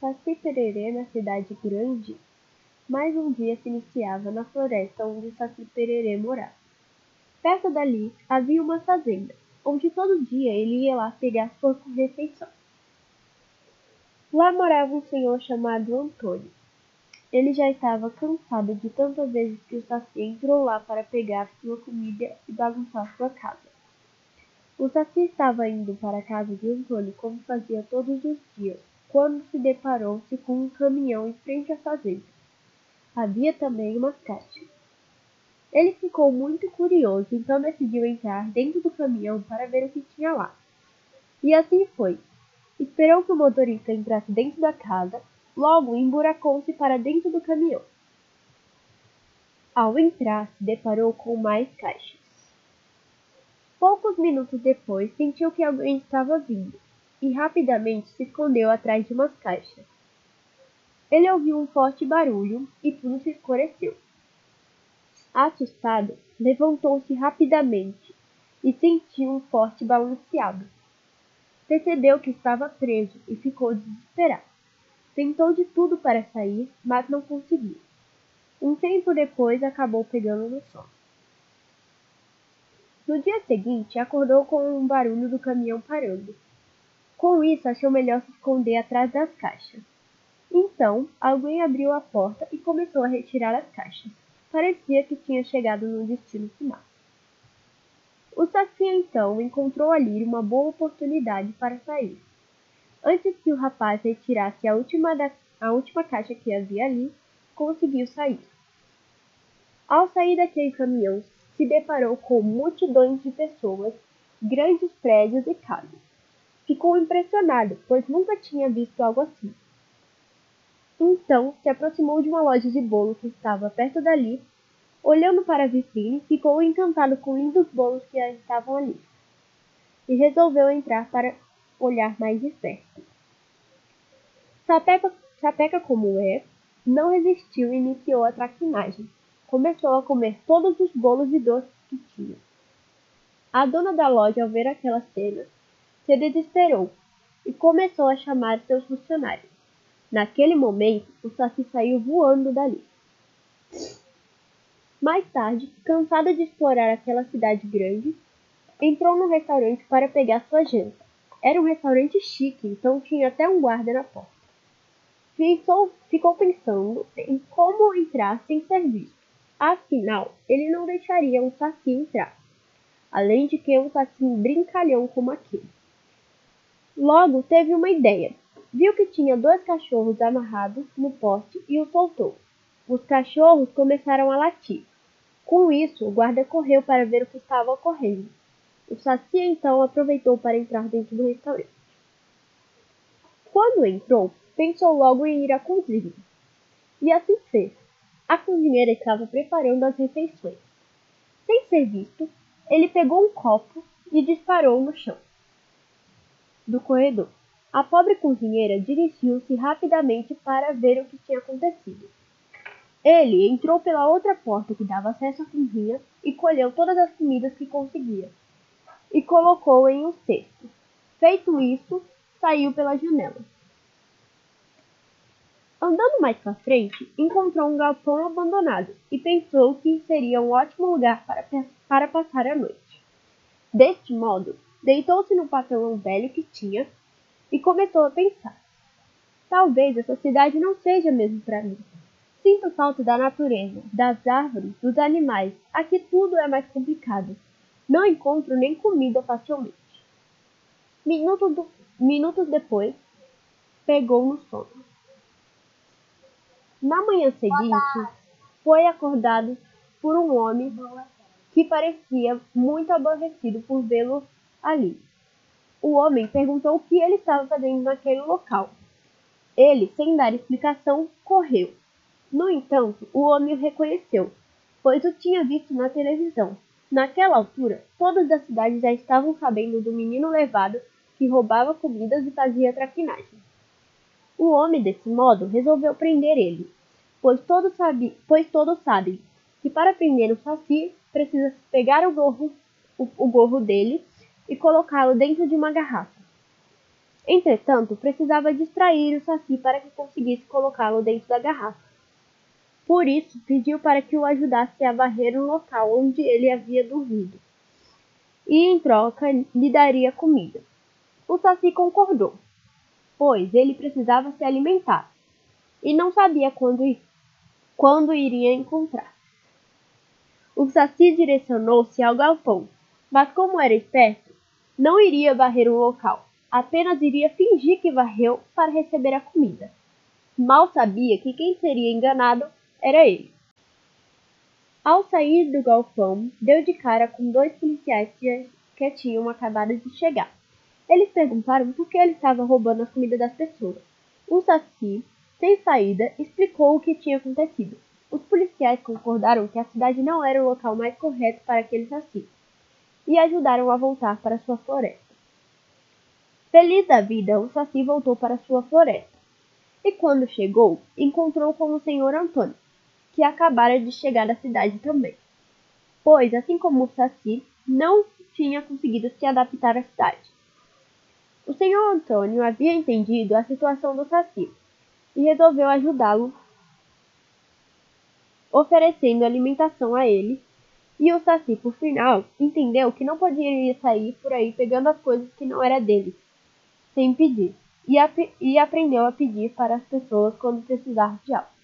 Saci Pererê na cidade grande. Mais um dia se iniciava na floresta onde Saci Pererê morava. Perto dali havia uma fazenda, onde todo dia ele ia lá pegar sua refeição. Lá morava um senhor chamado Antônio. Ele já estava cansado de tantas vezes que o Saci entrou lá para pegar sua comida e bagunçar sua casa. O Saci estava indo para a casa de Antônio como fazia todos os dias, quando se deparou-se com um caminhão em frente à fazenda. Havia também umas caixas. Ele ficou muito curioso, então decidiu entrar dentro do caminhão para ver o que tinha lá. E assim foi. Esperou que o motorista entrasse dentro da casa, logo emburacou-se para dentro do caminhão. Ao entrar, se deparou com mais caixas. Poucos minutos depois, sentiu que alguém estava vindo e rapidamente se escondeu atrás de umas caixas. Ele ouviu um forte barulho e tudo se escureceu. Assustado, levantou-se rapidamente e sentiu um forte balanceado. Percebeu que estava preso e ficou desesperado. Tentou de tudo para sair, mas não conseguiu. Um tempo depois acabou pegando no sono. No dia seguinte, acordou com um barulho do caminhão parando. Com isso, achou melhor se esconder atrás das caixas. Então, alguém abriu a porta e começou a retirar as caixas. Parecia que tinha chegado no destino final. O Saci então encontrou ali uma boa oportunidade para sair. Antes que o rapaz retirasse a última, da, a última caixa que havia ali, conseguiu sair. Ao sair daquele caminhão, se deparou com multidões de pessoas, grandes prédios e casas. Ficou impressionado, pois nunca tinha visto algo assim. Então se aproximou de uma loja de bolo que estava perto dali. Olhando para a vitrine, ficou encantado com lindos bolos que estavam ali. E resolveu entrar para olhar mais de perto. Sapeca, sapeca como é, não resistiu e iniciou a traquinagem. Começou a comer todos os bolos e doces que tinha. A dona da loja, ao ver aquela cena, se desesperou e começou a chamar seus funcionários. Naquele momento, o Saci saiu voando dali. Mais tarde, cansado de explorar aquela cidade grande, entrou no restaurante para pegar sua janta. Era um restaurante chique, então tinha até um guarda na porta. Pensou, ficou pensando em como entrar sem ser visto. Afinal, ele não deixaria um saci entrar. Além de que um saci brincalhão como aquele. Logo teve uma ideia. Viu que tinha dois cachorros amarrados no poste e os soltou. Os cachorros começaram a latir. Com isso, o guarda correu para ver o que estava ocorrendo. O Saci então aproveitou para entrar dentro do restaurante. Quando entrou, pensou logo em ir à cozinha. E assim fez. A cozinheira estava preparando as refeições. Sem ser visto, ele pegou um copo e disparou no chão do corredor. A pobre cozinheira dirigiu-se rapidamente para ver o que tinha acontecido. Ele entrou pela outra porta que dava acesso à cozinha e colheu todas as comidas que conseguia e colocou em um cesto. Feito isso, saiu pela janela. Andando mais para frente, encontrou um galpão abandonado e pensou que seria um ótimo lugar para, para passar a noite. Deste modo, Deitou-se no papelão velho que tinha e começou a pensar. Talvez essa cidade não seja mesmo para mim. Sinto falta da natureza, das árvores, dos animais. Aqui tudo é mais complicado. Não encontro nem comida facilmente. Minutos, do... Minutos depois, pegou no sono. Na manhã seguinte, foi acordado por um homem que parecia muito aborrecido por vê-lo ali. O homem perguntou o que ele estava fazendo naquele local. Ele, sem dar explicação, correu. No entanto, o homem o reconheceu, pois o tinha visto na televisão. Naquela altura, todos da cidade já estavam sabendo do menino levado que roubava comidas e fazia traquinagem. O homem, desse modo, resolveu prender ele, pois todos, pois todos sabem que para prender o Saci precisa pegar o gorro, o, o gorro dele e colocá-lo dentro de uma garrafa. Entretanto, precisava distrair o Saci para que conseguisse colocá-lo dentro da garrafa. Por isso, pediu para que o ajudasse a varrer o local onde ele havia dormido. E, em troca, lhe daria comida. O Saci concordou, pois ele precisava se alimentar e não sabia quando, quando iria encontrar. O Saci direcionou-se ao galpão, mas como era esperto, não iria varrer o local, apenas iria fingir que varreu para receber a comida. Mal sabia que quem seria enganado era ele. Ao sair do galpão, deu de cara com dois policiais que tinham acabado de chegar. Eles perguntaram por que ele estava roubando a comida das pessoas. O Saci sem saída, explicou o que tinha acontecido. Os policiais concordaram que a cidade não era o local mais correto para aquele saci e ajudaram a voltar para sua floresta. Feliz da vida, o saci voltou para sua floresta e, quando chegou, encontrou com o senhor Antônio, que acabara de chegar da cidade também, pois, assim como o saci, não tinha conseguido se adaptar à cidade. O senhor Antônio havia entendido a situação do saci e resolveu ajudá-lo, oferecendo alimentação a ele. E o Saci, por final, entendeu que não poderia sair por aí pegando as coisas que não era dele, sem pedir, e, ap e aprendeu a pedir para as pessoas quando precisar de algo.